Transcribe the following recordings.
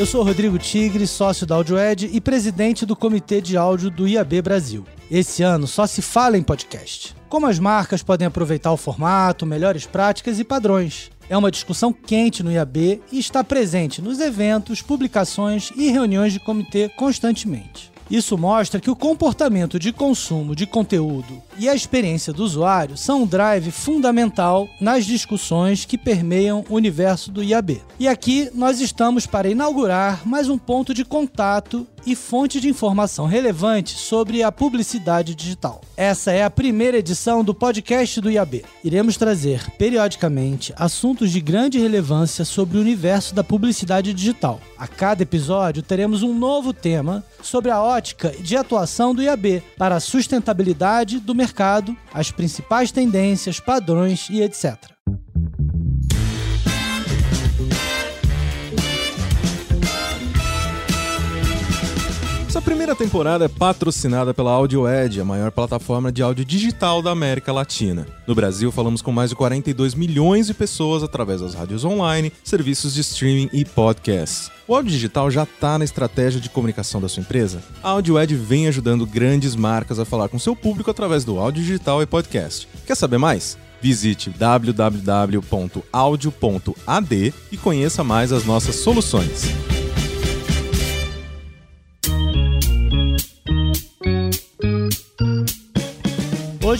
Eu sou Rodrigo Tigre, sócio da AudioEd e presidente do Comitê de Áudio do IAB Brasil. Esse ano só se fala em podcast. Como as marcas podem aproveitar o formato, melhores práticas e padrões. É uma discussão quente no IAB e está presente nos eventos, publicações e reuniões de comitê constantemente. Isso mostra que o comportamento de consumo de conteúdo e a experiência do usuário são um drive fundamental nas discussões que permeiam o universo do IAB. E aqui nós estamos para inaugurar mais um ponto de contato e fonte de informação relevante sobre a publicidade digital. Essa é a primeira edição do podcast do IAB. Iremos trazer periodicamente assuntos de grande relevância sobre o universo da publicidade digital. A cada episódio teremos um novo tema sobre a ótica de atuação do IAB para a sustentabilidade do mercado, as principais tendências, padrões e etc. Essa primeira temporada é patrocinada pela AudioEd, a maior plataforma de áudio digital da América Latina. No Brasil, falamos com mais de 42 milhões de pessoas através das rádios online, serviços de streaming e podcasts. O áudio digital já está na estratégia de comunicação da sua empresa? A AudioEd vem ajudando grandes marcas a falar com seu público através do áudio digital e podcast. Quer saber mais? Visite www.audio.ad e conheça mais as nossas soluções.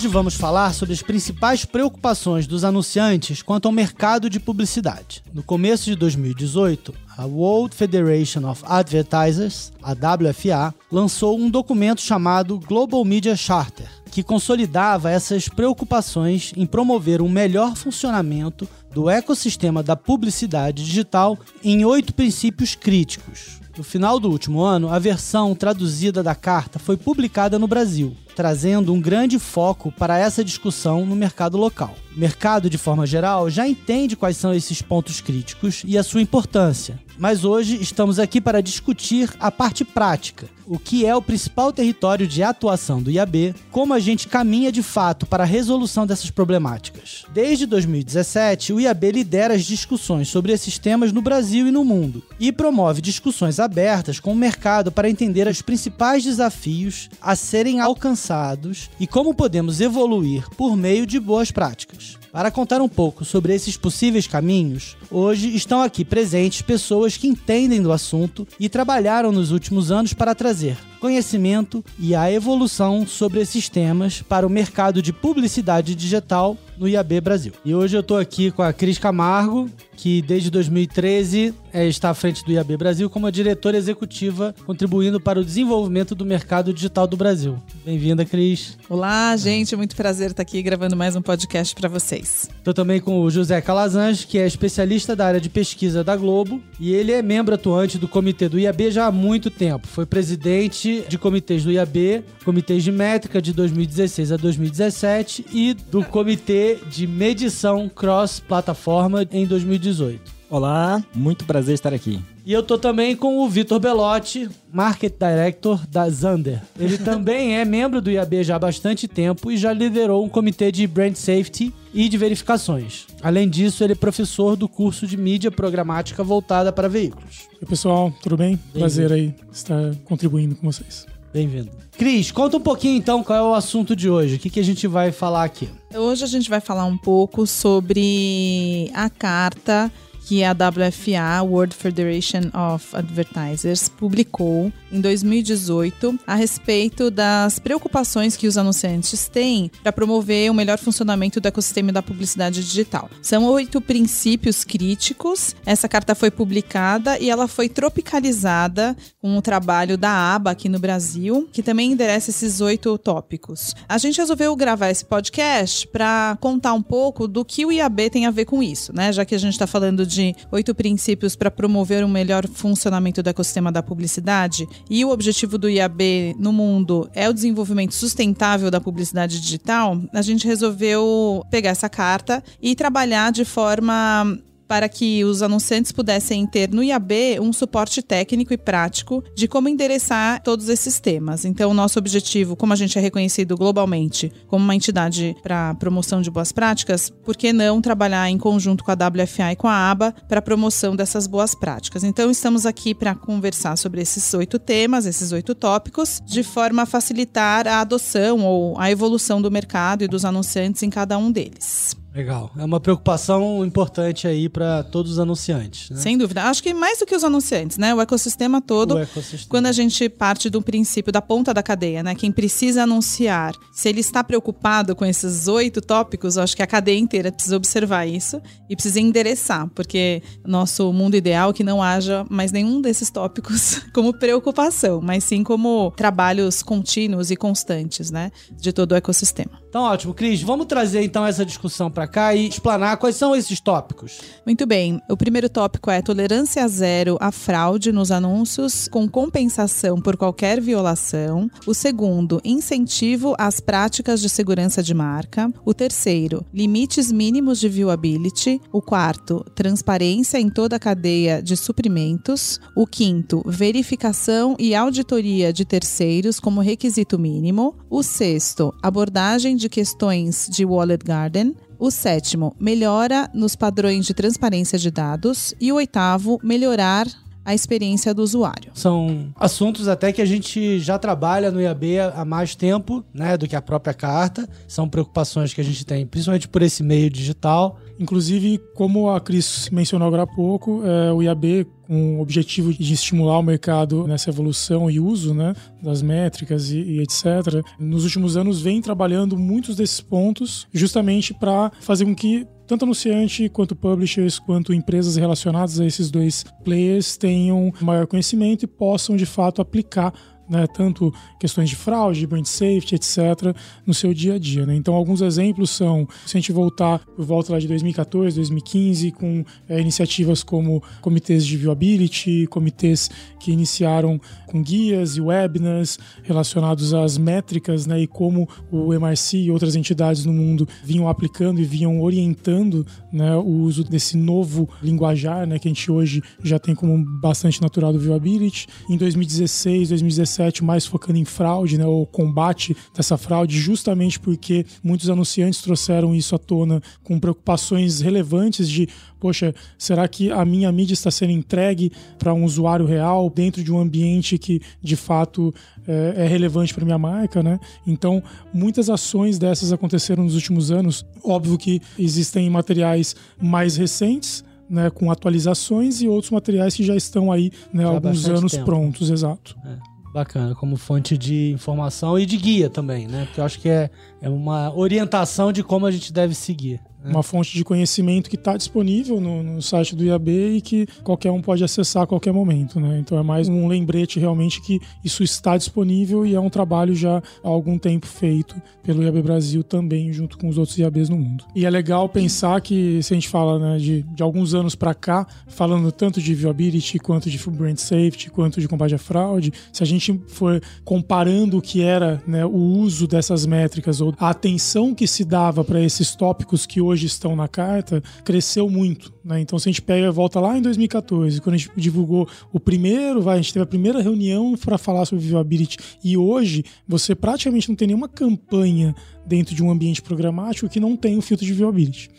Hoje vamos falar sobre as principais preocupações dos anunciantes quanto ao mercado de publicidade. No começo de 2018, a World Federation of Advertisers, a WFA, lançou um documento chamado Global Media Charter, que consolidava essas preocupações em promover um melhor funcionamento do ecossistema da publicidade digital em oito princípios críticos. No final do último ano, a versão traduzida da carta foi publicada no Brasil, trazendo um grande foco para essa discussão no mercado local. O mercado, de forma geral, já entende quais são esses pontos críticos e a sua importância, mas hoje estamos aqui para discutir a parte prática, o que é o principal território de atuação do IAB, como a gente caminha de fato para a resolução dessas problemáticas. Desde 2017, o IAB lidera as discussões sobre esses temas no Brasil e no mundo e promove discussões abertas com o mercado para entender os principais desafios a serem alcançados e como podemos evoluir por meio de boas práticas. Para contar um pouco sobre esses possíveis caminhos, hoje estão aqui presentes pessoas que entendem do assunto e trabalharam nos últimos anos para trazer conhecimento e a evolução sobre esses temas para o mercado de publicidade digital no IAB Brasil. E hoje eu estou aqui com a Cris Camargo, que desde 2013 é, está à frente do IAB Brasil como a diretora executiva, contribuindo para o desenvolvimento do mercado digital do Brasil. Bem-vinda, Cris. Olá, gente, muito prazer estar aqui gravando mais um podcast para vocês. Estou também com o José Calazans, que é especialista da área de pesquisa da Globo, e ele é membro atuante do comitê do IAB já há muito tempo. Foi presidente de comitês do IAB, comitês de métrica de 2016 a 2017 e do comitê de medição cross-plataforma em 2018. Olá, muito prazer estar aqui. E eu tô também com o Vitor Belotti, Market Director da Zander. Ele também é membro do IAB já há bastante tempo e já liderou um comitê de Brand Safety e de verificações. Além disso, ele é professor do curso de mídia programática voltada para veículos. Oi, pessoal, tudo bem? bem Prazer aí estar contribuindo com vocês. Bem-vindo. Cris, conta um pouquinho então qual é o assunto de hoje. O que, que a gente vai falar aqui? Hoje a gente vai falar um pouco sobre a carta que a WFA, World Federation of Advertisers, publicou em 2018 a respeito das preocupações que os anunciantes têm para promover o melhor funcionamento do ecossistema da publicidade digital. São oito princípios críticos. Essa carta foi publicada e ela foi tropicalizada com o trabalho da ABA aqui no Brasil, que também endereça esses oito tópicos. A gente resolveu gravar esse podcast para contar um pouco do que o IAB tem a ver com isso, né? Já que a gente está falando de oito princípios para promover um melhor funcionamento do ecossistema da publicidade. E o objetivo do IAB no mundo é o desenvolvimento sustentável da publicidade digital, a gente resolveu pegar essa carta e trabalhar de forma para que os anunciantes pudessem ter no IAB um suporte técnico e prático de como endereçar todos esses temas. Então, o nosso objetivo, como a gente é reconhecido globalmente como uma entidade para promoção de boas práticas, por que não trabalhar em conjunto com a WFA e com a ABA para promoção dessas boas práticas? Então, estamos aqui para conversar sobre esses oito temas, esses oito tópicos, de forma a facilitar a adoção ou a evolução do mercado e dos anunciantes em cada um deles. Legal. É uma preocupação importante aí para todos os anunciantes. Né? Sem dúvida. Acho que mais do que os anunciantes, né? O ecossistema todo. O ecossistema. Quando a gente parte do princípio da ponta da cadeia, né? Quem precisa anunciar, se ele está preocupado com esses oito tópicos, acho que a cadeia inteira precisa observar isso e precisa endereçar, porque nosso mundo ideal é que não haja mais nenhum desses tópicos como preocupação, mas sim como trabalhos contínuos e constantes, né? De todo o ecossistema. Então, ótimo. Cris, vamos trazer então essa discussão para cá e explanar quais são esses tópicos. Muito bem. O primeiro tópico é tolerância zero à fraude nos anúncios com compensação por qualquer violação. O segundo, incentivo às práticas de segurança de marca. O terceiro, limites mínimos de viewability. O quarto, transparência em toda a cadeia de suprimentos. O quinto, verificação e auditoria de terceiros como requisito mínimo. O sexto, abordagem de questões de Wallet Garden. O sétimo, melhora nos padrões de transparência de dados. E o oitavo, melhorar a experiência do usuário. São assuntos até que a gente já trabalha no IAB há mais tempo, né, do que a própria carta. São preocupações que a gente tem, principalmente por esse meio digital. Inclusive, como a Cris mencionou agora há pouco, é, o IAB, com o objetivo de estimular o mercado nessa evolução e uso né, das métricas e, e etc., nos últimos anos vem trabalhando muitos desses pontos justamente para fazer com que tanto anunciante quanto publishers, quanto empresas relacionadas a esses dois players tenham maior conhecimento e possam de fato aplicar né, tanto questões de fraude, brand safety, etc., no seu dia a dia. Né? Então, alguns exemplos são, se a gente voltar por volta lá de 2014, 2015, com é, iniciativas como comitês de viewability, comitês que iniciaram com guias e webinars relacionados às métricas né, e como o MRC e outras entidades no mundo vinham aplicando e vinham orientando né, o uso desse novo linguajar né, que a gente hoje já tem como bastante natural do viewability. Em 2016, 2017, 2017 mais focando em fraude, né, o combate dessa fraude, justamente porque muitos anunciantes trouxeram isso à tona com preocupações relevantes de, poxa, será que a minha mídia está sendo entregue para um usuário real dentro de um ambiente que de fato é, é relevante para minha marca, né? Então, muitas ações dessas aconteceram nos últimos anos. Óbvio que existem materiais mais recentes, né, com atualizações e outros materiais que já estão aí né, há alguns anos tempo. prontos, exato. É. Bacana, como fonte de informação e de guia também, né? Porque eu acho que é, é uma orientação de como a gente deve seguir. Né? Uma fonte de conhecimento que está disponível no, no, site do IAB e que qualquer um pode acessar a qualquer momento, né? Então é mais um lembrete realmente que isso está disponível e é um trabalho já há algum tempo feito pelo IAB Brasil também, junto com os outros IABs no mundo. E é legal pensar que, se a gente fala né, de, de alguns anos para cá, falando tanto de viewability quanto de brand safety, quanto de combate à fraude, se a gente for comparando o que era né, o uso dessas métricas ou a atenção que se dava para esses tópicos que hoje estão na carta, cresceu muito. Né? Então, se a gente pega volta lá em 2014, quando a gente divulgou o primeiro, vai, a gente teve a primeira reunião para falar sobre viewability, e hoje você praticamente não tem nenhuma campanha dentro de um ambiente programático que não tem o filtro de viewability.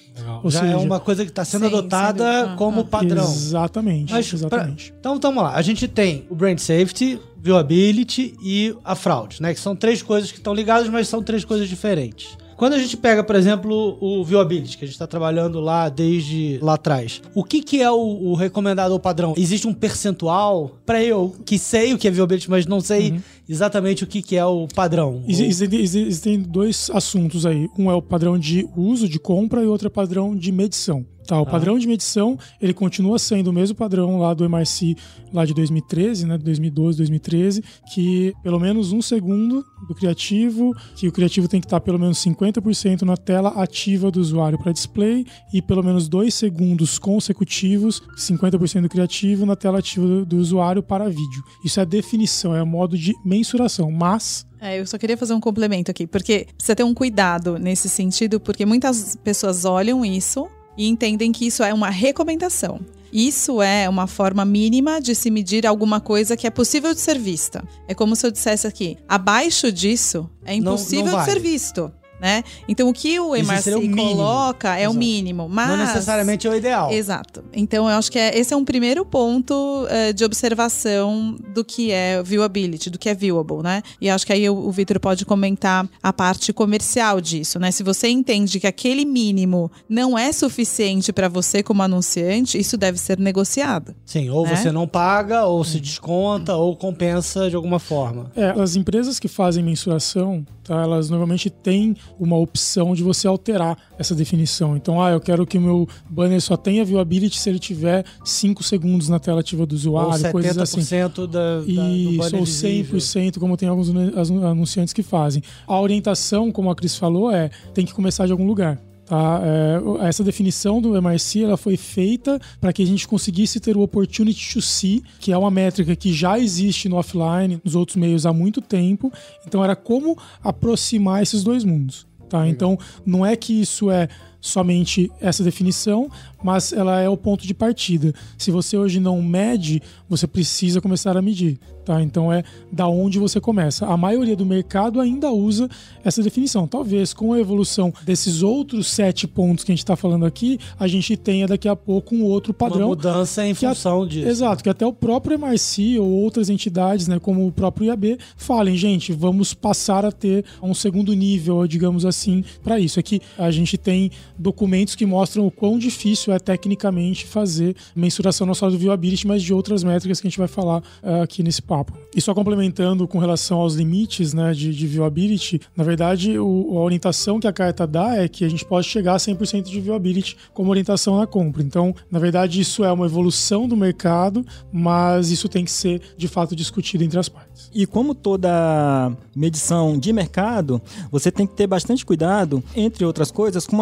Ou Já é seja, é uma coisa que está sendo sim, adotada sim, como padrão. Exatamente. Mas, exatamente. Pra, então, vamos lá. A gente tem o brand safety, viewability e a fraude, né? Que são três coisas que estão ligadas, mas são três coisas diferentes. Quando a gente pega, por exemplo, o Viewability, que a gente está trabalhando lá desde lá atrás, o que, que é o, o recomendado ou padrão? Existe um percentual para eu que sei o que é Viewability, mas não sei uhum. exatamente o que, que é o padrão? Existem, existem dois assuntos aí. Um é o padrão de uso, de compra, e outro é o padrão de medição. Tá, o ah. padrão de medição, ele continua sendo o mesmo padrão lá do MRC lá de 2013, né, 2012, 2013, que pelo menos um segundo do criativo, que o criativo tem que estar pelo menos 50% na tela ativa do usuário para display e pelo menos dois segundos consecutivos, 50% do criativo na tela ativa do, do usuário para vídeo. Isso é definição, é o modo de mensuração, mas é, eu só queria fazer um complemento aqui, porque precisa ter um cuidado nesse sentido, porque muitas pessoas olham isso e entendem que isso é uma recomendação. Isso é uma forma mínima de se medir alguma coisa que é possível de ser vista. É como se eu dissesse aqui: abaixo disso é impossível não de ser vale. visto. Né? Então o que o MRC o coloca é o Exato. mínimo, mas Não necessariamente é o ideal. Exato. Então eu acho que é- esse é um primeiro ponto eh, de observação do que é viewability, do que é viewable, né? E acho que aí o, o Vitor pode comentar a parte comercial disso, né? Se você entende que aquele mínimo não é suficiente para você como anunciante, isso deve ser negociado. Sim, ou né? você não paga, ou se desconta, ou compensa de alguma forma. É, as empresas que fazem mensuração, tá, elas normalmente têm uma opção de você alterar essa definição. Então, ah, eu quero que o meu banner só tenha viewability se ele tiver 5 segundos na tela ativa do Ou usuário, coisas assim. 70% da, da, Isso, ou visível. 100%, como tem alguns anunciantes que fazem. A orientação, como a Cris falou, é tem que começar de algum lugar. Tá? É, essa definição do MRC ela foi feita para que a gente conseguisse ter o opportunity to see, que é uma métrica que já existe no offline, nos outros meios há muito tempo. Então era como aproximar esses dois mundos. Tá? Então não é que isso é somente essa definição, mas ela é o ponto de partida. Se você hoje não mede, você precisa começar a medir. Tá? Então é da onde você começa. A maioria do mercado ainda usa essa definição. Talvez com a evolução desses outros sete pontos que a gente está falando aqui, a gente tenha daqui a pouco um outro Uma padrão. mudança em que a- função disso. Exato, que até o próprio MRC ou outras entidades, né, como o próprio IAB, falem, gente, vamos passar a ter um segundo nível, digamos assim, para isso. Aqui a gente tem documentos que mostram o quão difícil é tecnicamente fazer mensuração não só do viewability, mas de outras métricas que a gente vai falar ah, aqui nesse papo. E só complementando com relação aos limites né, de, de viewability, na verdade, o- a orientação que a carta dá é que a gente pode chegar a 100% de viewability como orientação na compra. Então, na verdade, isso é uma evolução do mercado, mas isso tem que ser de fato discutido entre as partes. E como toda medição de mercado, você tem que ter bastante cuidado, entre outras coisas, com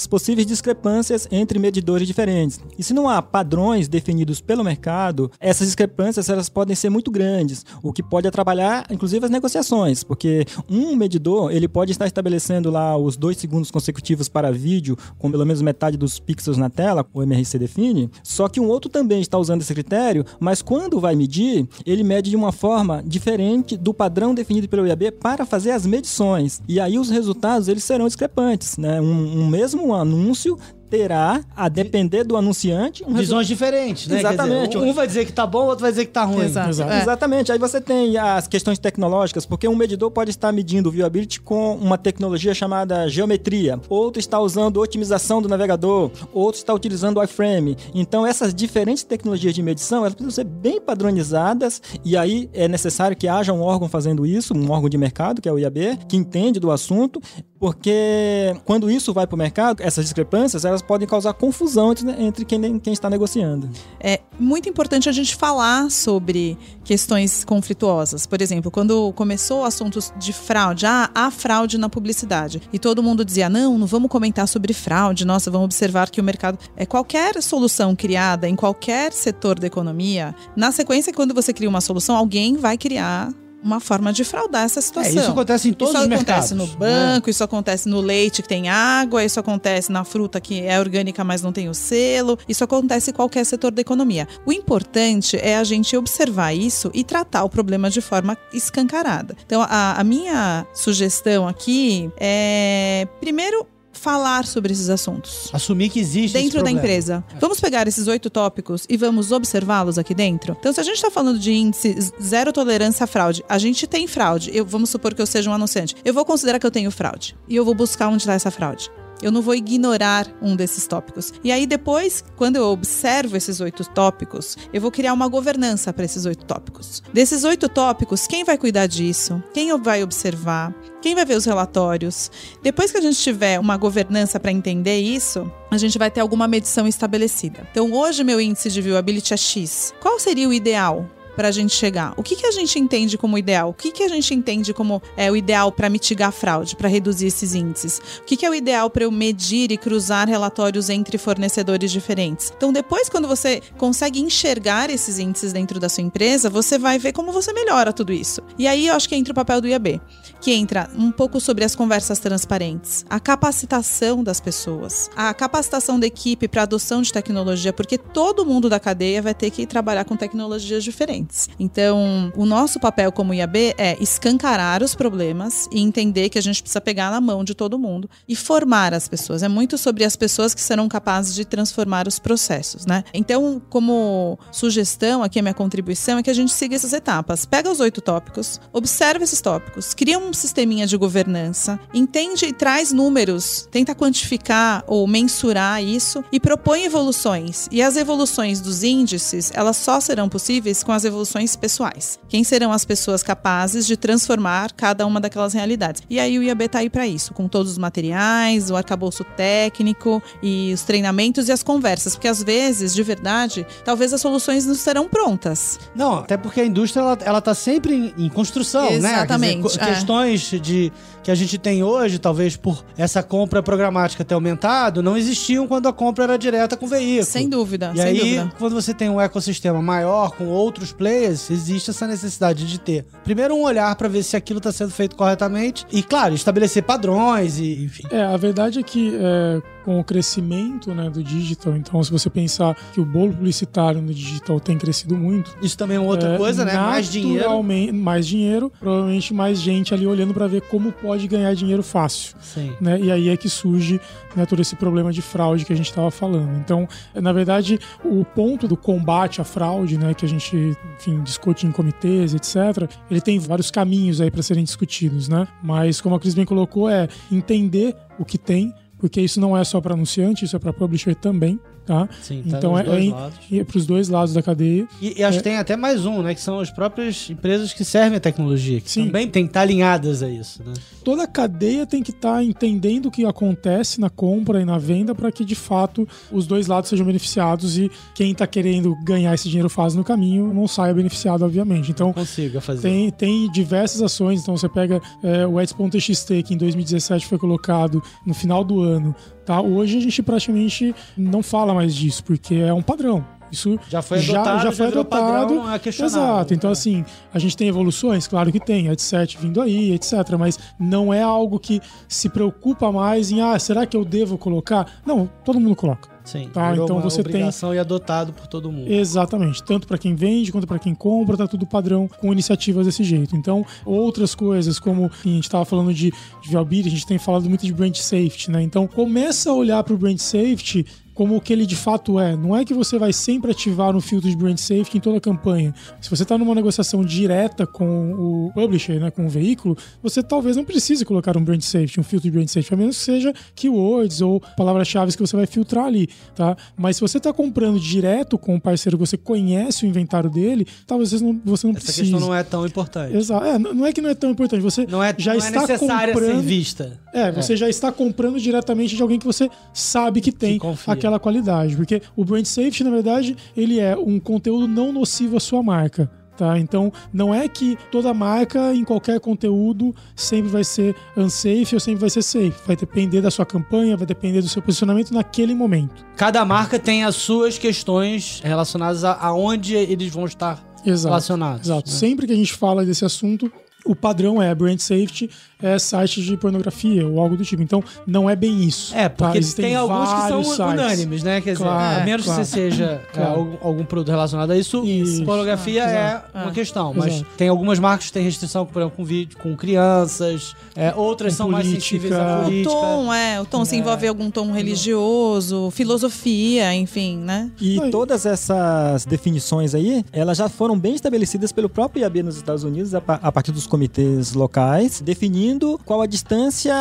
as possíveis discrepâncias entre medidores diferentes. E se não há padrões definidos pelo mercado, essas discrepâncias elas podem ser muito grandes, o que pode atrapalhar, inclusive, as negociações, porque um medidor ele pode estar estabelecendo lá os dois segundos consecutivos para vídeo com pelo menos metade dos pixels na tela, o MRC define, só que um outro também está usando esse critério, mas quando vai medir, ele mede de uma forma diferente do padrão definido pelo IAB para fazer as medições. E aí os resultados eles serão discrepantes, né? Um, um mesmo anúncio terá, a depender do anunciante, um Visões diferentes, né? Quer dizer, Exatamente. um vai dizer que tá bom, outro vai dizer que tá ruim. Exato. Exato. É. Exatamente. Aí você tem as questões tecnológicas, porque um medidor pode estar medindo o viewability com uma tecnologia chamada geometria, outro está usando otimização do navegador, outro está utilizando o iframe. Então, essas diferentes tecnologias de medição, elas precisam ser bem padronizadas e aí é necessário que haja um órgão fazendo isso, um órgão de mercado, que é o IAB, que entende do assunto, porque quando isso vai para o mercado, essas discrepâncias, elas podem causar confusão entre, entre quem, quem está negociando. É muito importante a gente falar sobre questões conflituosas. Por exemplo, quando começou assuntos de fraude, ah, há fraude na publicidade. E todo mundo dizia: não, não vamos comentar sobre fraude, nossa, vamos observar que o mercado. É qualquer solução criada em qualquer setor da economia, na sequência, quando você cria uma solução, alguém vai criar. Uma forma de fraudar essa É, situação. isso acontece em todos isso os acontece mercados. no banco, isso acontece no leite que tem água, isso acontece na fruta que é orgânica, mas não tem o selo. Isso acontece em qualquer setor da economia. O importante é a gente observar isso e tratar o problema de forma escancarada. Então, a, a minha sugestão aqui é, primeiro, falar sobre esses assuntos Assumir que existe dentro da empresa. Vamos pegar esses oito tópicos e vamos observá-los aqui dentro? Então, se a gente está falando de índice zero tolerância à fraude, a gente tem fraude. Eu, vamos supor que eu seja um anunciante. Eu vou considerar que eu tenho fraude. E eu vou buscar onde está essa fraude. Eu não vou ignorar um desses tópicos. E aí, depois, quando eu observo esses oito tópicos, eu vou criar uma governança para esses oito tópicos. Desses oito tópicos, quem vai cuidar disso? Quem vai observar? Quem vai ver os relatórios? Depois que a gente tiver uma governança para entender isso, a gente vai ter alguma medição estabelecida. Então, hoje meu índice de viewability é X. Qual seria o ideal? Para a gente chegar? O que, que a gente entende como ideal? O que, que a gente entende como é o ideal para mitigar a fraude, para reduzir esses índices? O que, que é o ideal para eu medir e cruzar relatórios entre fornecedores diferentes? Então, depois, quando você consegue enxergar esses índices dentro da sua empresa, você vai ver como você melhora tudo isso. E aí eu acho que entra o papel do IAB, que entra um pouco sobre as conversas transparentes, a capacitação das pessoas, a capacitação da equipe para adoção de tecnologia, porque todo mundo da cadeia vai ter que trabalhar com tecnologias diferentes. Então, o nosso papel como IAB é escancarar os problemas e entender que a gente precisa pegar na mão de todo mundo e formar as pessoas. É muito sobre as pessoas que serão capazes de transformar os processos, né? Então, como sugestão, aqui a minha contribuição é que a gente siga essas etapas. Pega os oito tópicos, observa esses tópicos, cria um sisteminha de governança, entende e traz números, tenta quantificar ou mensurar isso e propõe evoluções. E as evoluções dos índices, elas só serão possíveis com as evoluções pessoais. Quem serão as pessoas capazes de transformar cada uma daquelas realidades? E aí o IAB tá aí para isso, com todos os materiais, o arcabouço técnico e os treinamentos e as conversas, porque às vezes, de verdade, talvez as soluções não serão prontas. Não, até porque a indústria ela, ela tá sempre em, em construção, Exatamente, né? Dizer, é. questões de que a gente tem hoje, talvez por essa compra programática ter aumentado, não existiam quando a compra era direta com o veículo. Sem dúvida, E sem aí, dúvida. quando você tem um ecossistema maior com outros players, existe essa necessidade de ter primeiro um olhar para ver se aquilo está sendo feito corretamente e, claro, estabelecer padrões e, enfim. É, a verdade é que é, com o crescimento né, do digital, então se você pensar que o bolo publicitário no digital tem crescido muito, Isso também é outra é, coisa, né? Mais dinheiro. Mais dinheiro, provavelmente mais gente ali olhando para ver como pode ganhar dinheiro fácil. Sim. né? E aí é que surge né, todo esse problema de fraude que a gente estava falando. Então, na verdade, o ponto do combate à fraude, né, que a gente, enfim, discute em comitês, etc., ele tem vários caminhos aí para serem discutidos, né? Mas como a Cris bem colocou, é entender o que tem, porque isso não é só para anunciante, isso é para publisher também, tá? Sim, tá Então é, é, é para os dois lados da cadeia. E, e acho É. que tem até mais um, né? Que são as próprias empresas que servem a tecnologia, que Sim. também tem que estar alinhadas a isso, né? toda a cadeia tem que estar entendendo o que acontece na compra e na venda para que de fato os dois lados sejam beneficiados e quem está querendo ganhar esse dinheiro fácil no caminho não saia beneficiado, obviamente. Então Consiga fazer. tem, tem diversas ações. Então você pega é, o Eds.txt que em 2017 foi colocado no final do ano. Tá? Hoje a gente praticamente não fala mais disso porque é um padrão. Isso Já foi adotado, já, foi virou adotado. padrão, é. Exato. Então, É. assim, a gente tem evoluções, claro que tem, 7 vindo aí, etc. Mas não é algo que se preocupa mais em, ah, será que eu devo colocar? Não, todo mundo coloca. Sim, Tá, então uma você tem- obrigação e adotado por todo mundo. Exatamente. Tanto para quem vende quanto para quem compra, tá tudo padrão com iniciativas desse jeito. Então, outras coisas, como a gente estava falando de, de Valbir, a gente tem falado muito de brand safety, né? Então, começa a olhar para o brand safety como o que ele de fato é. Não é que você vai sempre ativar um filtro de brand safety em toda a campanha. Se você está numa negociação direta com o publisher, né, com o veículo, você talvez não precise colocar um brand safety, um filtro de brand safety, a menos que seja keywords ou palavras-chave que você vai filtrar ali, tá? Mas se você está comprando direto com o parceiro, você conhece o inventário dele, talvez você não, você não Essa precise. questão não é tão importante. Exato. É, não é que não é tão importante. Você Não é, já não é está necessária ser comprando. vista. É, você já está comprando diretamente de alguém que você sabe que tem aquela qualidade. Porque o brand safety, na verdade, ele é um conteúdo não nocivo à sua marca. Tá? Então, não é que toda marca em qualquer conteúdo sempre vai ser unsafe ou sempre vai ser safe. Vai depender da sua campanha, vai depender do seu posicionamento naquele momento. Cada marca tem as suas questões relacionadas a aonde eles vão estar Exato. relacionados. Exato. né? Sempre que a gente fala desse assunto, o padrão é brand safety, é site de pornografia ou algo do tipo. Então, não é bem isso. É, tá? porque Existem tem alguns que são sites. unânimes, né? Quer dizer, Claro, a menos claro. que você seja é, Claro. algum, algum produto relacionado a isso, Isso. pornografia Ah, é uma Ah. questão. Mas Exato. tem algumas marcas que têm restrição, por exemplo, com vídeo, com crianças, é, outras Com são mais política. sensíveis à O política. tom, é, o tom se envolve algum tom religioso, filosofia, enfim, né? E Aí. todas essas definições aí, elas já foram bem estabelecidas pelo próprio IAB nos Estados Unidos, a, a partir dos comitês locais, definindo qual a distância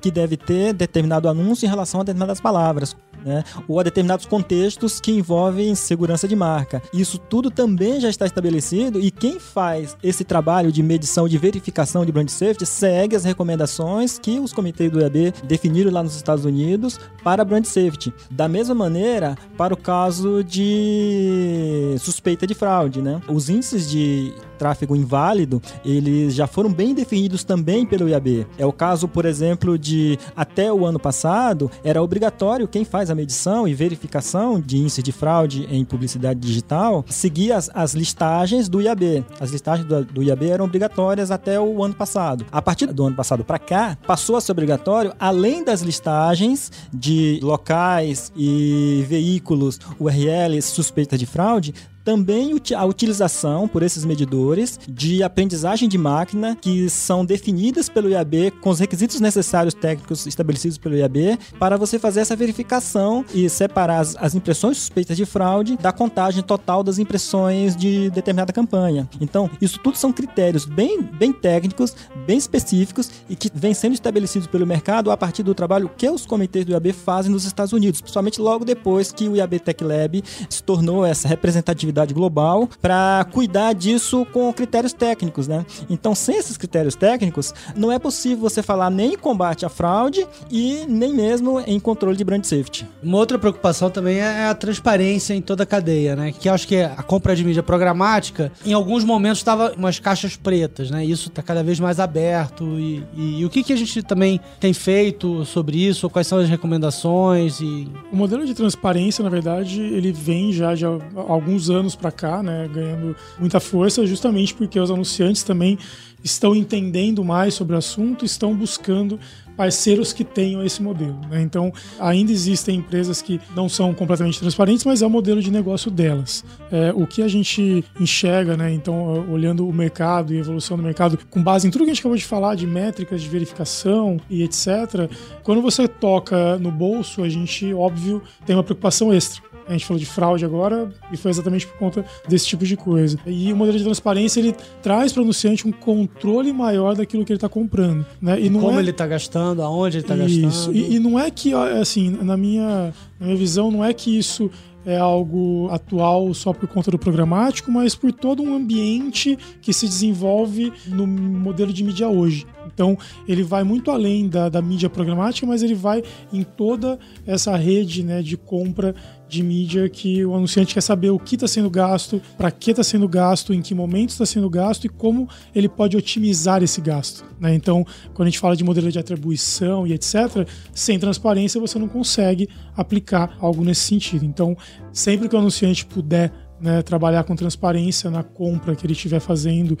que deve ter determinado anúncio em relação a determinadas palavras. né? ou a determinados contextos que envolvem segurança de marca. Isso tudo também já está estabelecido e quem faz esse trabalho de medição, de verificação de brand safety, segue as recomendações que os comitês do IAB definiram lá nos Estados Unidos para brand safety. Da mesma maneira, para o caso de suspeita de fraude, né? Os índices de tráfego inválido, eles já foram bem definidos também pelo IAB. É o caso, por exemplo, de até o ano passado, era obrigatório quem faz a medição e verificação de índice de fraude em publicidade digital seguir as, as listagens do IAB. As listagens do, do IAB eram obrigatórias até o ano passado. A partir do ano passado para cá, passou a ser obrigatório, além das listagens de locais e veículos URLs suspeitas de fraude, também a utilização por esses medidores de aprendizagem de máquina que são definidas pelo IAB com os requisitos necessários técnicos estabelecidos pelo IAB para você fazer essa verificação e separar as, as impressões suspeitas de fraude da contagem total das impressões de determinada campanha. Então, isso tudo são critérios bem, bem técnicos, bem específicos e que vêm sendo estabelecidos pelo mercado a partir do trabalho que os comitês do IAB fazem nos Estados Unidos, principalmente logo depois que o IAB Tech Lab se tornou essa representatividade global para cuidar disso com critérios técnicos, né? Então, sem esses critérios técnicos, não é possível você falar nem em combate à fraude e nem mesmo em controle de brand safety. Uma outra preocupação também é a transparência em toda a cadeia, né? Que acho que a compra de mídia programática, em alguns momentos estava umas caixas pretas, né? Isso está cada vez mais aberto e, e, e, o que, que a gente também tem feito sobre isso? Quais são as recomendações e o modelo de transparência, na verdade, ele vem já de alguns anos anos para cá, né, ganhando muita força, justamente porque os anunciantes também estão entendendo mais sobre o assunto, estão buscando parceiros que tenham esse modelo. Né? Então, ainda existem empresas que não são completamente transparentes, mas é o modelo de negócio delas. É, o que a gente enxerga, né? então, olhando o mercado e a evolução do mercado, com base em tudo que a gente acabou de falar, de métricas de verificação e etc., quando você toca no bolso, a gente, óbvio, tem uma preocupação extra a gente falou de fraude agora e foi exatamente por conta desse tipo de coisa. E o modelo de transparência ele traz para o anunciante um controle maior daquilo que ele está comprando, né? E, como é... ele está gastando, aonde ele está gastando. E, e não é que assim, na minha, na minha visão, não é que isso é algo atual só por conta do programático, mas por todo um ambiente que se desenvolve no modelo de mídia hoje. Então, ele vai muito além da, da mídia programática, mas ele vai em toda essa rede né, de compra de mídia que o anunciante quer saber o que está sendo gasto, para que está sendo gasto, em que momento está sendo gasto e como ele pode otimizar esse gasto. Né? Então, quando a gente fala de modelo de atribuição e etc., sem transparência você não consegue aplicar algo nesse sentido. Então, sempre que o anunciante puder né, trabalhar com transparência na compra que ele estiver fazendo,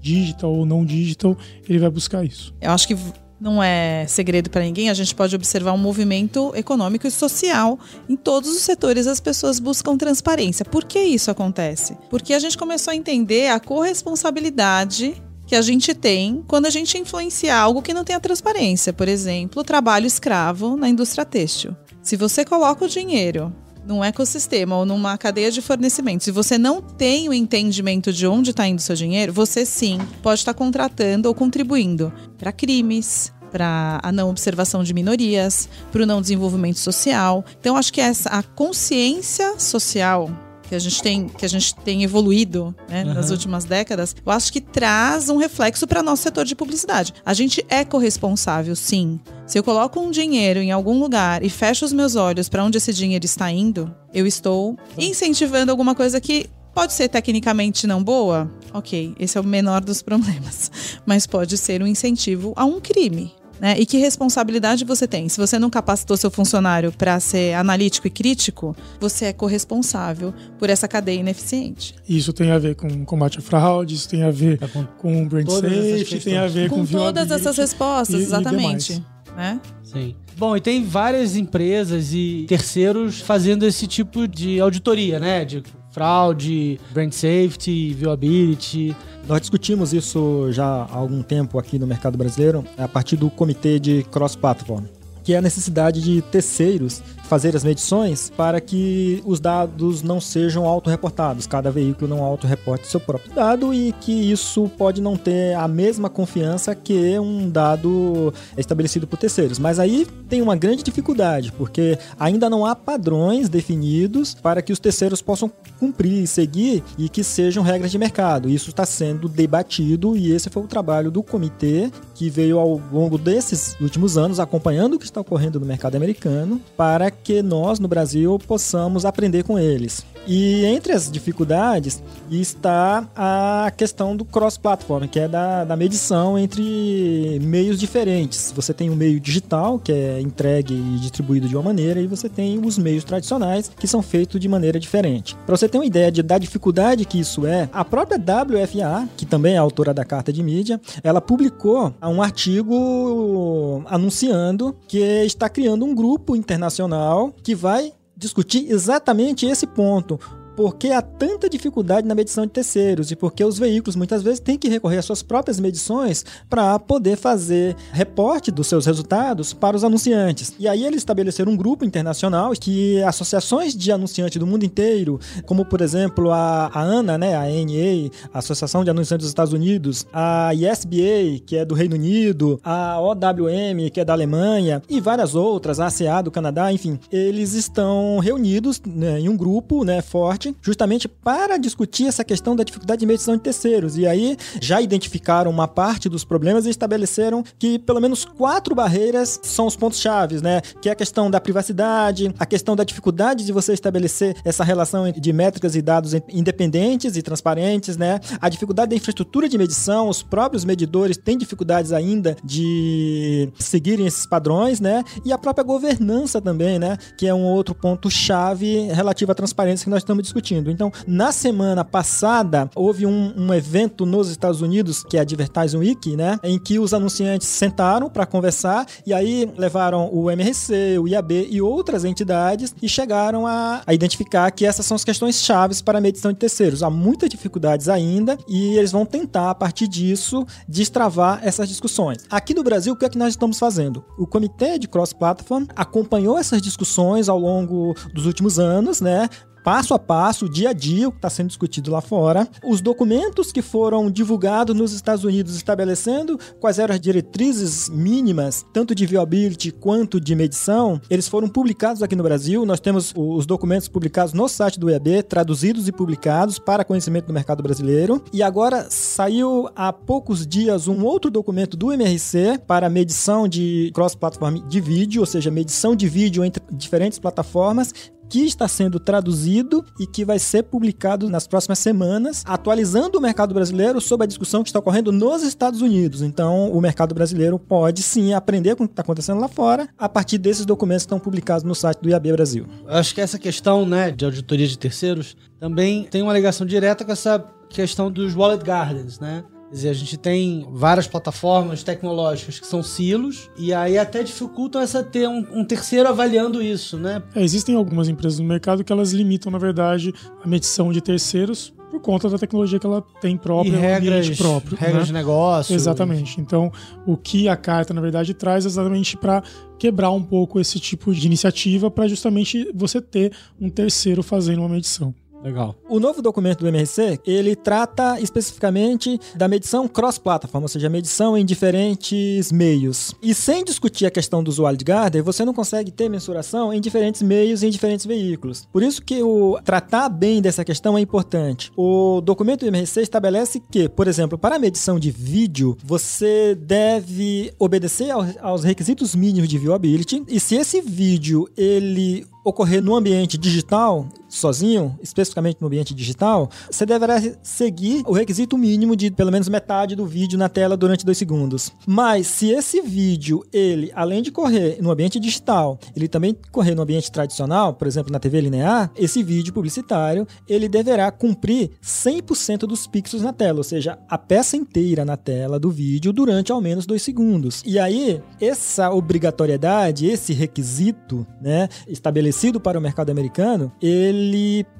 digital ou não digital, ele vai buscar isso. Eu acho que não é segredo para ninguém, a gente pode observar um movimento econômico e social. Em todos os setores as pessoas buscam transparência. Por que isso acontece? Porque a gente começou a entender a corresponsabilidade que a gente tem quando a gente influencia algo que não tem a transparência. Por exemplo, o trabalho escravo na indústria têxtil. Se você coloca o dinheiro num ecossistema ou numa cadeia de fornecimento, se você não tem o entendimento de onde está indo o seu dinheiro, você sim pode estar tá contratando ou contribuindo para crimes, para a não observação de minorias, para o não desenvolvimento social. Então, acho que essa a consciência social que a gente tem, que a gente tem evoluído né, uhum. nas últimas décadas, eu acho que traz um reflexo para nosso setor de publicidade. A gente é corresponsável, sim. Se eu coloco um dinheiro em algum lugar e fecho os meus olhos para onde esse dinheiro está indo, eu estou incentivando alguma coisa que pode ser tecnicamente não boa. Ok, esse é o menor dos problemas. Mas pode ser um incentivo a um crime. Né? E que responsabilidade você tem? Se você não capacitou seu funcionário para ser analítico e crítico, você é corresponsável por essa cadeia ineficiente. Isso tem a ver com combate à fraude, isso tem a ver tá com, com brand safety, tem a ver com, com todas essas respostas, e, exatamente. E né? Sim. Bom, e tem várias empresas e terceiros fazendo esse tipo de auditoria, né? De fraude, brand safety, viewability. Nós discutimos isso já há algum tempo aqui no mercado brasileiro, a partir do comitê de cross-platform, que é a necessidade de terceiros fazer as medições para que os dados não sejam autorreportados, cada veículo não autorreporte seu próprio dado e que isso pode não ter a mesma confiança que um dado estabelecido por terceiros. Mas aí tem uma grande dificuldade, porque ainda não há padrões definidos para que os terceiros possam cumprir, seguir e que sejam regras de mercado. Isso está sendo debatido e esse foi o trabalho do comitê que veio ao longo desses últimos anos acompanhando o que está ocorrendo no mercado americano para que nós no Brasil possamos aprender com eles. E entre as dificuldades está a questão do cross-platform, que é da, da medição entre meios diferentes. Você tem o um meio digital, que é entregue e distribuído de uma maneira, e você tem os meios tradicionais, que são feitos de maneira diferente. Para você ter uma ideia de, da dificuldade que isso é, a própria WFA, que também é autora da carta de mídia, ela publicou um artigo anunciando que está criando um grupo internacional que vai discutir exatamente esse ponto por que há tanta dificuldade na medição de terceiros e porque os veículos muitas vezes têm que recorrer às suas próprias medições para poder fazer reporte dos seus resultados para os anunciantes. E aí eles estabeleceram um grupo internacional que associações de anunciantes do mundo inteiro, como por exemplo a, a ANA, né, a ANA, a Associação de Anunciantes dos Estados Unidos, a ISBA, que é do Reino Unido, a OWM, que é da Alemanha, e várias outras, a ACA do Canadá, enfim, eles estão reunidos né, em um grupo né, forte justamente para discutir essa questão da dificuldade de medição de terceiros. E aí já identificaram uma parte dos problemas e estabeleceram que pelo menos quatro barreiras são os pontos chaves, né? Que é a questão da privacidade, a questão da dificuldade de você estabelecer essa relação de métricas e dados independentes e transparentes, né? A dificuldade da infraestrutura de medição, os próprios medidores têm dificuldades ainda de seguirem esses padrões, né? E a própria governança também, né? Que é um outro ponto chave relativo à transparência que nós estamos discutindo discutindo. Então, na semana passada, houve um, um evento nos Estados Unidos, que é a Advertising Week, né? Em que os anunciantes sentaram para conversar e aí levaram o MRC, o IAB e outras entidades e chegaram a, a identificar que essas são as questões chaves para a medição de terceiros. Há muitas dificuldades ainda e eles vão tentar, a partir disso, destravar essas discussões. Aqui no Brasil, o que é que nós estamos fazendo? O Comitê de Cross Platform acompanhou essas discussões ao longo dos últimos anos, né? Passo a passo, dia a dia, o que está sendo discutido lá fora. Os documentos que foram divulgados nos Estados Unidos estabelecendo quais eram as diretrizes mínimas, tanto de viability quanto de medição, eles foram publicados aqui no Brasil. Nós temos os documentos publicados no site do EAB, traduzidos e publicados para conhecimento do mercado brasileiro. E agora saiu há poucos dias um outro documento do MRC para medição de cross-platform de vídeo, ou seja, medição de vídeo entre diferentes plataformas, que está sendo traduzido e que vai ser publicado nas próximas semanas, atualizando o mercado brasileiro sobre a discussão que está ocorrendo nos Estados Unidos. Então, o mercado brasileiro pode sim aprender com o que está acontecendo lá fora a partir desses documentos que estão publicados no site do IAB Brasil. Acho que essa questão né, de auditoria de terceiros também tem uma ligação direta com essa questão dos wallet gardens, né? Quer dizer, a gente tem várias plataformas tecnológicas que são silos, e aí até dificultam essa ter um, um terceiro avaliando isso, né? É, existem algumas empresas no mercado que elas limitam, na verdade, a medição de terceiros por conta da tecnologia que ela tem própria, e regras, próprio. Regras né? de negócio. Exatamente. Então, o que a carta, na verdade, traz é exatamente para quebrar um pouco esse tipo de iniciativa, para justamente você ter um terceiro fazendo uma medição. Legal. O novo documento do MRC, ele trata especificamente da medição cross-platform, ou seja, medição em diferentes meios. E sem discutir a questão do usuário de Garden, você não consegue ter mensuração em diferentes meios e em diferentes veículos. Por isso que o tratar bem dessa questão é importante. O documento do MRC estabelece que, por exemplo, para a medição de vídeo, você deve obedecer aos requisitos mínimos de viewability, e se esse vídeo ele ocorrer no ambiente digital, sozinho, especificamente no ambiente digital, você deverá seguir o requisito mínimo de pelo menos metade do vídeo na tela durante dois segundos. Mas se esse vídeo, ele, além de correr no ambiente digital, ele também correr no ambiente tradicional, por exemplo, na TV linear, esse vídeo publicitário, ele deverá cumprir 100% dos pixels na tela, ou seja, a peça inteira na tela do vídeo durante ao menos dois segundos. E aí, essa obrigatoriedade, esse requisito, né, estabelecido para o mercado americano, ele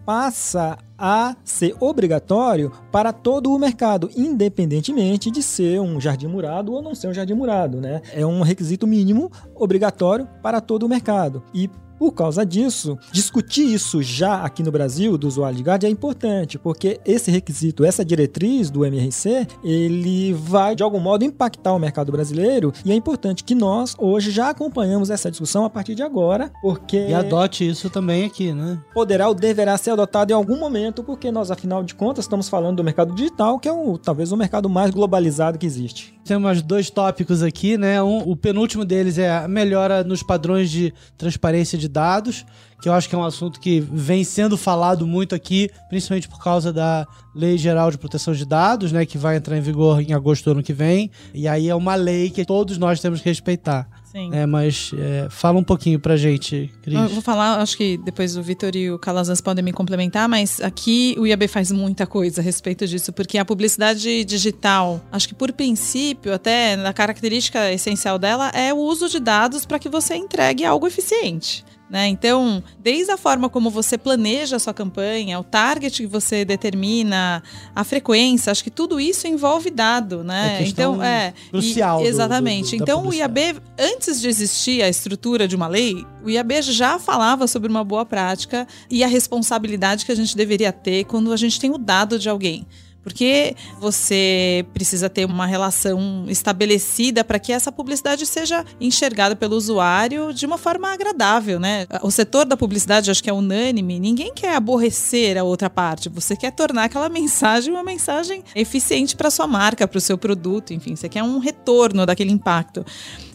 passa a ser obrigatório para todo o mercado, independentemente de ser um jardim murado ou não ser um jardim murado, né? É um requisito mínimo obrigatório para todo o mercado. E por causa disso, discutir isso já aqui no Brasil do usuário de guarda é importante, porque esse requisito, essa diretriz do MRC, ele vai de algum modo impactar o mercado brasileiro e é importante que nós hoje já acompanhamos essa discussão a partir de agora, porque E adote isso também aqui, né? poderá ou deverá ser adotado em algum momento, porque nós afinal de contas estamos falando do mercado digital, que é o, talvez o mercado mais globalizado que existe. Temos dois tópicos aqui, né? Um, o penúltimo deles é a melhora nos padrões de transparência de dados, que eu acho que é um assunto que vem sendo falado muito aqui, principalmente por causa da Lei Geral de Proteção de Dados, né? Que vai entrar em vigor em agosto do ano que vem. E aí é uma lei que todos nós temos que respeitar. Sim. É, mas é, fala um pouquinho pra gente, Cris. Eu vou falar, acho que depois o Vitor e o Calazans podem me complementar, mas aqui o IAB faz muita coisa a respeito disso, porque a publicidade digital, acho que por princípio, até na característica essencial dela, é o uso de dados para que você entregue algo eficiente. Né? Então, desde a forma como você planeja a sua campanha, o target que você determina, a frequência, acho que tudo isso envolve dado, né? É então, é crucial do- do- exatamente. do- da então, o. IAB, antes de existir a estrutura de uma lei, o IAB já falava sobre uma boa prática e a responsabilidade que a gente deveria ter quando a gente tem o dado de alguém. Porque você precisa ter uma relação estabelecida para que essa publicidade seja enxergada pelo usuário de uma forma agradável, né? O setor da publicidade, acho que é unânime, ninguém quer aborrecer a outra parte. Você quer tornar aquela mensagem uma mensagem eficiente para sua marca, para o seu produto, enfim, você quer um retorno daquele impacto.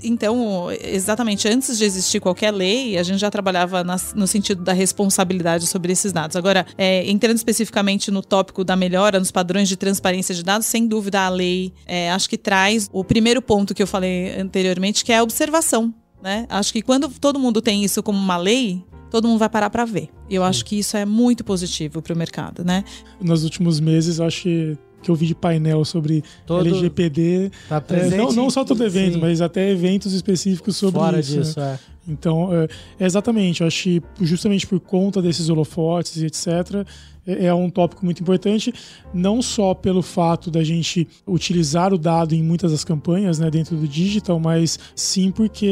Então, exatamente antes de existir qualquer lei, a gente já trabalhava nas- no sentido da responsabilidade sobre esses dados. Agora, é, entrando especificamente no tópico da melhora nos padrões de transparência de dados, sem dúvida a lei é, acho que traz o primeiro ponto que eu falei anteriormente, que é a observação. Né? Acho que quando todo mundo tem isso como uma lei, todo mundo vai parar para ver. E eu acho que isso é muito positivo para o mercado, né? Nos últimos meses, eu acho que, que eu vi de painel sobre Todo LGPD. tá É, presente. não, não só todo evento, Sim, mas até eventos específicos sobre fora isso. né? disso, é. Então, é, é exatamente, eu acho que justamente por conta desses holofotes e etc., é, é um tópico muito importante, não só pelo fato da gente utilizar o dado em muitas das campanhas né, dentro do digital, mas sim porque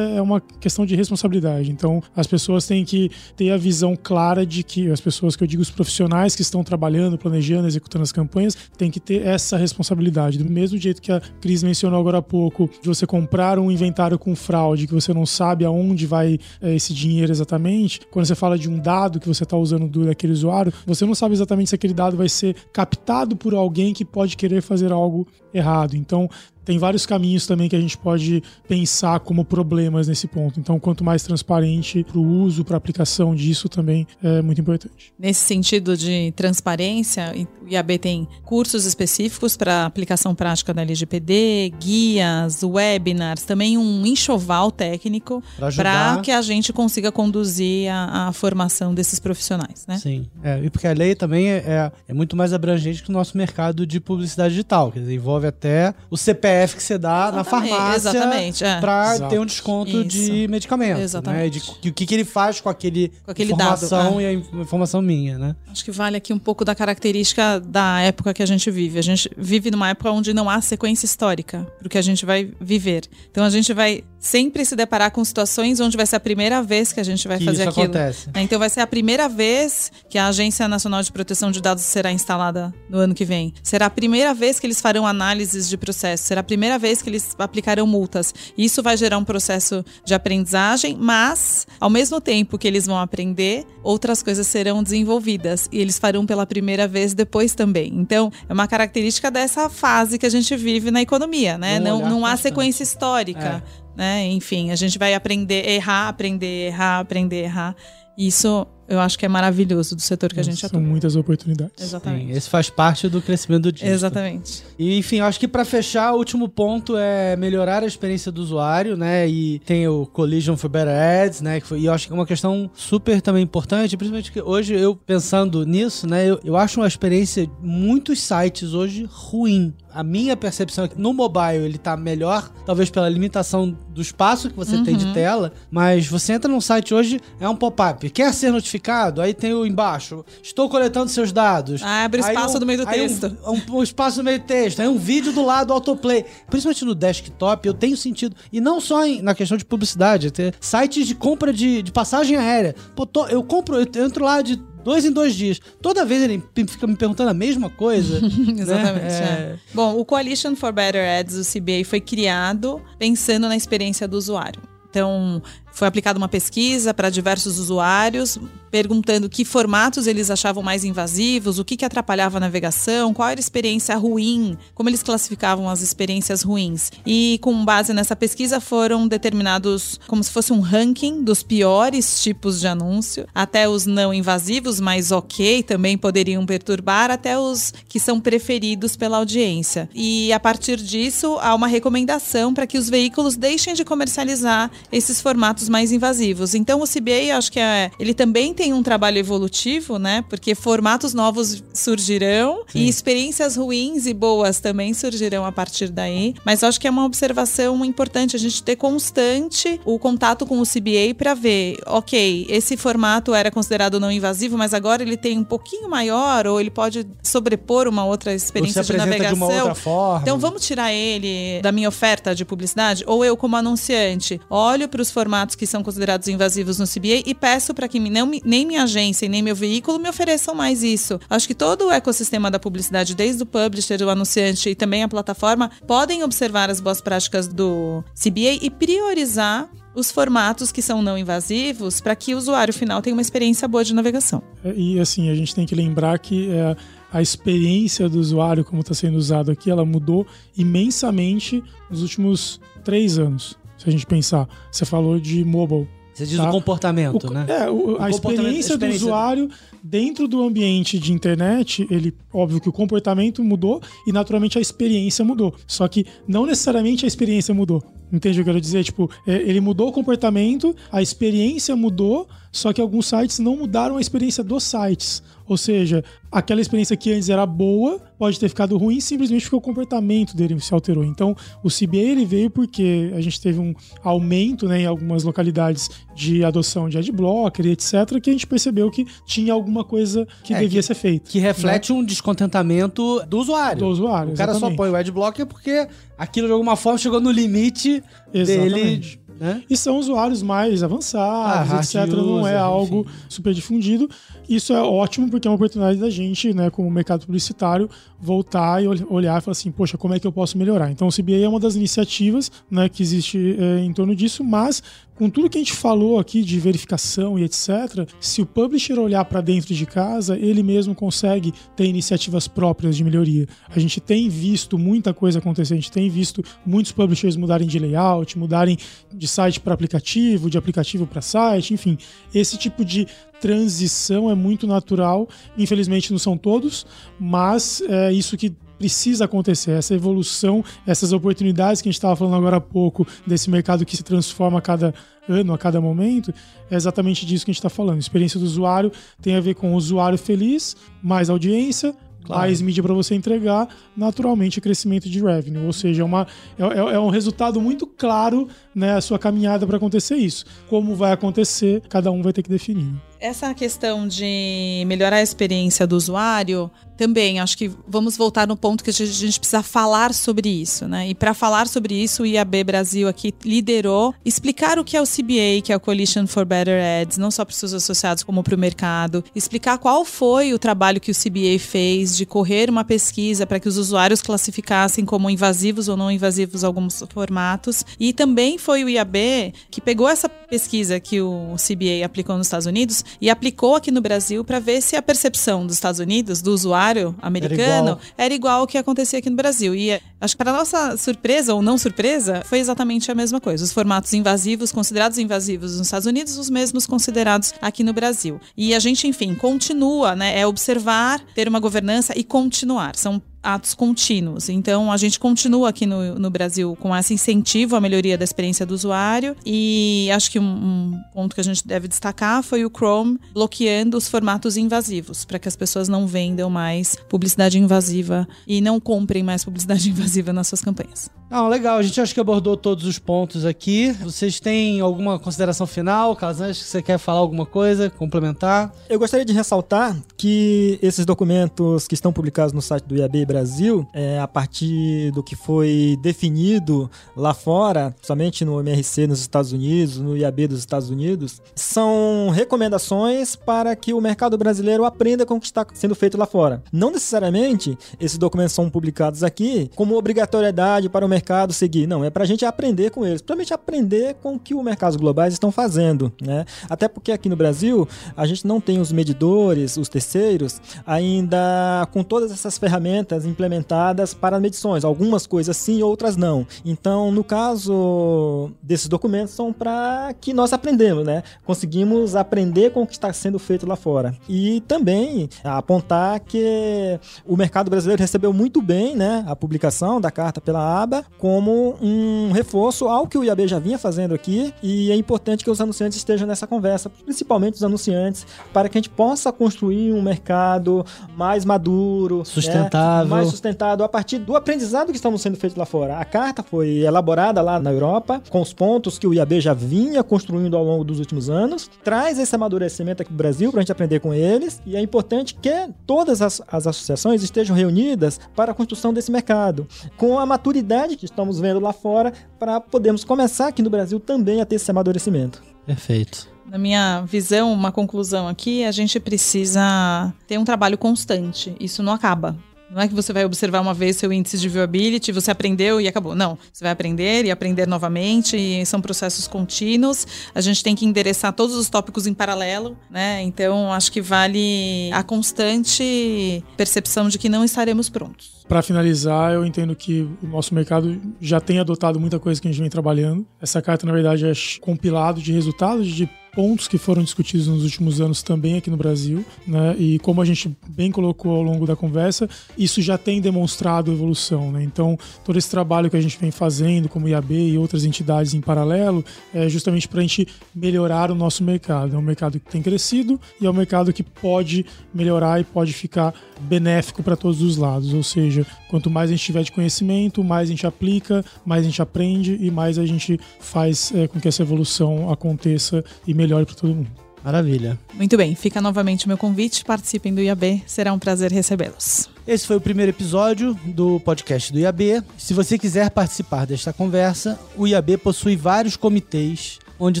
é uma questão de responsabilidade. Então, as pessoas têm que ter a visão clara de que, as pessoas que eu digo, os profissionais que estão trabalhando, planejando, executando as campanhas, têm que ter essa responsabilidade. Do mesmo jeito que a Cris mencionou agora há pouco, de você comprar um inventário com fraude, que você não sabe aonde vai é, esse dinheiro exatamente, quando você fala de um dado que você está usando do, daquele usuário, você não sabe exatamente se aquele dado vai ser captado por alguém que pode querer fazer algo errado. Então, tem vários caminhos também que a gente pode pensar como problemas nesse ponto. Então, quanto mais transparente para o uso, para a aplicação disso também é muito importante. Nesse sentido de transparência, o IAB tem cursos específicos para aplicação prática da LGPD, guias, webinars, também um enxoval técnico para que a gente consiga conduzir a, a formação desses profissionais, né? Sim. É, e porque a lei também é, é, muito mais abrangente que o nosso mercado de publicidade digital. Quer dizer, envolve até o CPF que você dá na Exatamente, farmácia exatamente, é. para Exato. ter um desconto de Isso. medicamento. Exatamente. Né? De, o que, que ele faz com aquele, Com aquele dado, informação é. e a in- informação minha, né? Acho que vale aqui um pouco da característica da época que a gente vive. A gente vive numa época onde não há sequência histórica para o que a gente vai viver. Então a gente vai sempre se deparar com situações onde vai ser a primeira vez que a gente vai que fazer isso aquilo. acontece. É, Então vai ser a primeira vez que a Agência Nacional de Proteção de Dados será instalada no ano que vem. Será a primeira vez que eles farão análises de processo. Será a primeira vez que eles aplicarão multas. Isso vai gerar um processo de aprendizagem, mas ao mesmo tempo que eles vão aprender, outras coisas serão desenvolvidas e eles farão pela primeira vez depois também. Então é uma característica dessa fase que a gente vive na economia, né? Um Não, não há sequência histórica né? Enfim, a gente vai aprender, errar, aprender, errar, aprender, errar. Isso eu acho que é maravilhoso do setor que a gente São atua. muitas oportunidades. Sim, Exatamente. esse faz parte do crescimento do digital. Exatamente. E, enfim, eu acho que pra fechar, o último ponto é melhorar a experiência do usuário, né? E tem o Collision for Better Ads, né? Foi, e eu acho que é uma questão super também importante, principalmente que hoje eu pensando nisso, né? Eu, eu acho uma experiência muitos sites hoje ruim. A minha percepção é que no mobile ele tá melhor, talvez pela limitação do espaço que você uhum. tem de tela, mas você entra num site hoje, é um pop-up. Quer ser notificado? Aí tem o embaixo. Estou coletando seus dados. Ah, abre espaço um, no meio do texto. Um, um, um, espaço no meio do texto. Aí um vídeo do lado autoplay. Principalmente no desktop, eu tenho sentido. E não só em, na questão de publicidade, ter sites de compra de, de passagem aérea. Pô, tô, eu compro, eu entro lá de dois em dois dias. Toda vez ele fica me perguntando a mesma coisa. Né? Exatamente. Né? É... Bom, o Coalition for Better Ads, o CBA, foi criado pensando na experiência do usuário. Então, foi aplicada uma pesquisa para diversos usuários, perguntando que formatos eles achavam mais invasivos, o que, que atrapalhava a navegação, qual era a experiência ruim, como eles classificavam as experiências ruins. E com base nessa pesquisa foram determinados como se fosse um ranking dos piores tipos de anúncio, até os não invasivos, mas ok, também poderiam perturbar, até os que são preferidos pela audiência. E a partir disso, há uma recomendação para que os veículos deixem de comercializar esses formatos mais invasivos. Então o CBA, acho que é, ele também tem um trabalho evolutivo, né? Porque formatos novos surgirão Sim. e experiências ruins e boas também surgirão a partir daí. Mas acho que é uma observação importante a gente ter constante o contato com o CBA para ver, ok, esse formato era considerado não invasivo, mas agora ele tem um pouquinho maior ou ele pode sobrepor uma outra experiência de navegação. De uma outra forma. Então vamos tirar ele da minha oferta de publicidade ou eu como anunciante olho para os formatos que são considerados invasivos no CBA e peço para que não nem minha agência e nem meu veículo me ofereçam mais isso. Acho que todo o ecossistema da publicidade, desde o publisher, o anunciante e também a plataforma, podem observar as boas práticas do CBA e priorizar os formatos que são não invasivos para que o usuário final tenha uma experiência boa de navegação. É, e assim, a gente tem que lembrar que é, a experiência do usuário, como está sendo usado aqui, ela mudou imensamente nos últimos três anos. Se a gente pensar, você falou de mobile você diz tá? o comportamento, o, né? É, o, a, experiência do usuário dentro do ambiente de internet, ele, óbvio que o comportamento mudou e naturalmente a experiência mudou. Só que não necessariamente a experiência mudou. Entende o que eu quero dizer? Tipo, é, ele mudou o comportamento, a experiência mudou, só que alguns sites não mudaram a experiência dos sites. Ou seja, aquela experiência que antes era boa pode ter ficado ruim simplesmente porque o comportamento dele se alterou. Então, o CBA ele veio porque a gente teve um aumento né, em algumas localidades de adoção de adblocker e etc, que a gente percebeu que tinha alguma coisa que é, devia que, ser feita. Que reflete né? um descontentamento do usuário. Do usuário, O cara exatamente. só põe o adblocker porque aquilo de alguma forma chegou no limite exatamente. dele né? E são usuários mais avançados, ah, etc. User, não é algo enfim. super difundido. Isso é ótimo porque é uma oportunidade da gente, né, como mercado publicitário, voltar e olhar e falar assim, poxa, como é que eu posso melhorar? Então o CBA é uma das iniciativas né, que existe é, em torno disso, mas com tudo que a gente falou aqui de verificação e etc., se o publisher olhar para dentro de casa, ele mesmo consegue ter iniciativas próprias de melhoria. A gente tem visto muita coisa acontecer, a gente tem visto muitos publishers mudarem de layout, mudarem de site para aplicativo, de aplicativo para site, enfim, esse tipo de transição é muito natural. Infelizmente não são todos, mas é isso que precisa acontecer, essa evolução, essas oportunidades que a gente estava falando agora há pouco, desse mercado que se transforma a cada ano, a cada momento, é exatamente disso que a gente está falando. A experiência do usuário tem a ver com o usuário feliz, mais audiência, Claro. mais mídia para você entregar, naturalmente crescimento de revenue. Ou seja, é, uma, é, é, é um resultado muito claro né, a sua caminhada para acontecer isso. Como vai acontecer, cada um vai ter que definir. Essa questão de melhorar a experiência do usuário, também acho que vamos voltar no ponto que a gente precisa falar sobre isso, né? E para falar sobre isso, o IAB Brasil aqui liderou. Explicar o que é o CBA, que é o Coalition for Better Ads, não só para os seus associados como para o mercado, explicar qual foi o trabalho que o CBA fez de correr uma pesquisa para que os usuários classificassem como invasivos ou não invasivos alguns formatos, e também foi o IAB que pegou essa pesquisa que o CBA aplicou nos Estados Unidos e aplicou aqui no Brasil para ver se a percepção dos Estados Unidos, do usuário americano, era igual, era igual ao que acontecia aqui no Brasil. E acho que para nossa surpresa ou não surpresa, foi exatamente a mesma coisa. Os formatos invasivos, considerados invasivos nos Estados Unidos, os mesmos considerados aqui no Brasil. E a gente, enfim, continua, né? É observar, ter uma governança e continuar. São atos contínuos. Então, a gente continua aqui no, no Brasil com esse incentivo à melhoria da experiência do usuário. E acho que um, um ponto que a gente deve destacar foi o Chrome bloqueando os formatos invasivos, para que as pessoas não vendam mais publicidade invasiva e não comprem mais publicidade invasiva nas suas campanhas. Não, legal. A gente acho que abordou todos os pontos aqui. Vocês têm alguma consideração final, Casantes, que você quer falar alguma coisa, complementar? Eu gostaria de ressaltar que esses documentos que estão publicados no site do IAB Brasil, é, a partir do que foi definido lá fora, somente no MRC nos Estados Unidos, no IAB dos Estados Unidos, são recomendações para que o mercado brasileiro aprenda com o que está sendo feito lá fora. Não necessariamente esses documentos são publicados aqui como obrigatoriedade para o mercado mercado seguir. Não, é para a gente aprender com eles. Principalmente aprender com o que os mercados globais estão fazendo. Né? Até porque aqui no Brasil a gente não tem os medidores, os terceiros, ainda com todas essas ferramentas implementadas para medições. Algumas coisas sim, outras não. Então, no caso desses documentos, são para que nós aprendemos, né? Conseguimos aprender com o que está sendo feito lá fora. E também apontar que o mercado brasileiro recebeu muito bem né, a publicação da carta pela aba como um reforço ao que o IAB já vinha fazendo aqui e é importante que os anunciantes estejam nessa conversa, principalmente os anunciantes, para que a gente possa construir um mercado mais maduro, né, sustentável, né? Mais sustentado a partir do aprendizado que estamos sendo feito lá fora. A carta foi elaborada lá na Europa com os pontos que o IAB já vinha construindo ao longo dos últimos anos, traz esse amadurecimento aqui no Brasil para a gente aprender com eles e é importante que todas as, as associações estejam reunidas para a construção desse mercado com a maturidade que estamos vendo lá fora para podermos começar aqui no Brasil também a ter esse amadurecimento. Perfeito. Na minha visão, uma conclusão aqui, a gente precisa ter um trabalho constante. Isso não acaba. Não é que você vai observar uma vez seu índice de viewability, você aprendeu e acabou. Não, você vai aprender e aprender novamente, e são processos contínuos. A gente tem que endereçar todos os tópicos em paralelo, né? Então, acho que vale a constante percepção de que não estaremos prontos. Para finalizar, eu entendo que o nosso mercado já tem adotado muita coisa que a gente vem trabalhando. Essa carta, na verdade, é compilado de resultados de pontos que foram discutidos nos últimos anos também aqui no Brasil, né? E como a gente bem colocou ao longo da conversa, isso já tem demonstrado evolução, né? Então, todo esse trabalho que a gente vem fazendo, como IAB e outras entidades em paralelo, é justamente para a gente melhorar o nosso mercado. É um mercado que tem crescido e é um mercado que pode melhorar e pode ficar benéfico para todos os lados. Ou seja, quanto mais a gente tiver de conhecimento, mais a gente aplica, mais a gente aprende e mais a gente faz é, com que essa evolução aconteça e melhor para todo mundo. Maravilha. Muito bem, fica novamente o meu convite, participem do IAB, será um prazer recebê-los. Esse foi o primeiro episódio do podcast do IAB. Se você quiser participar desta conversa, o IAB possui vários comitês onde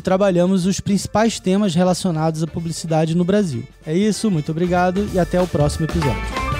trabalhamos os principais temas relacionados à publicidade no Brasil. É isso, muito obrigado e até o próximo episódio.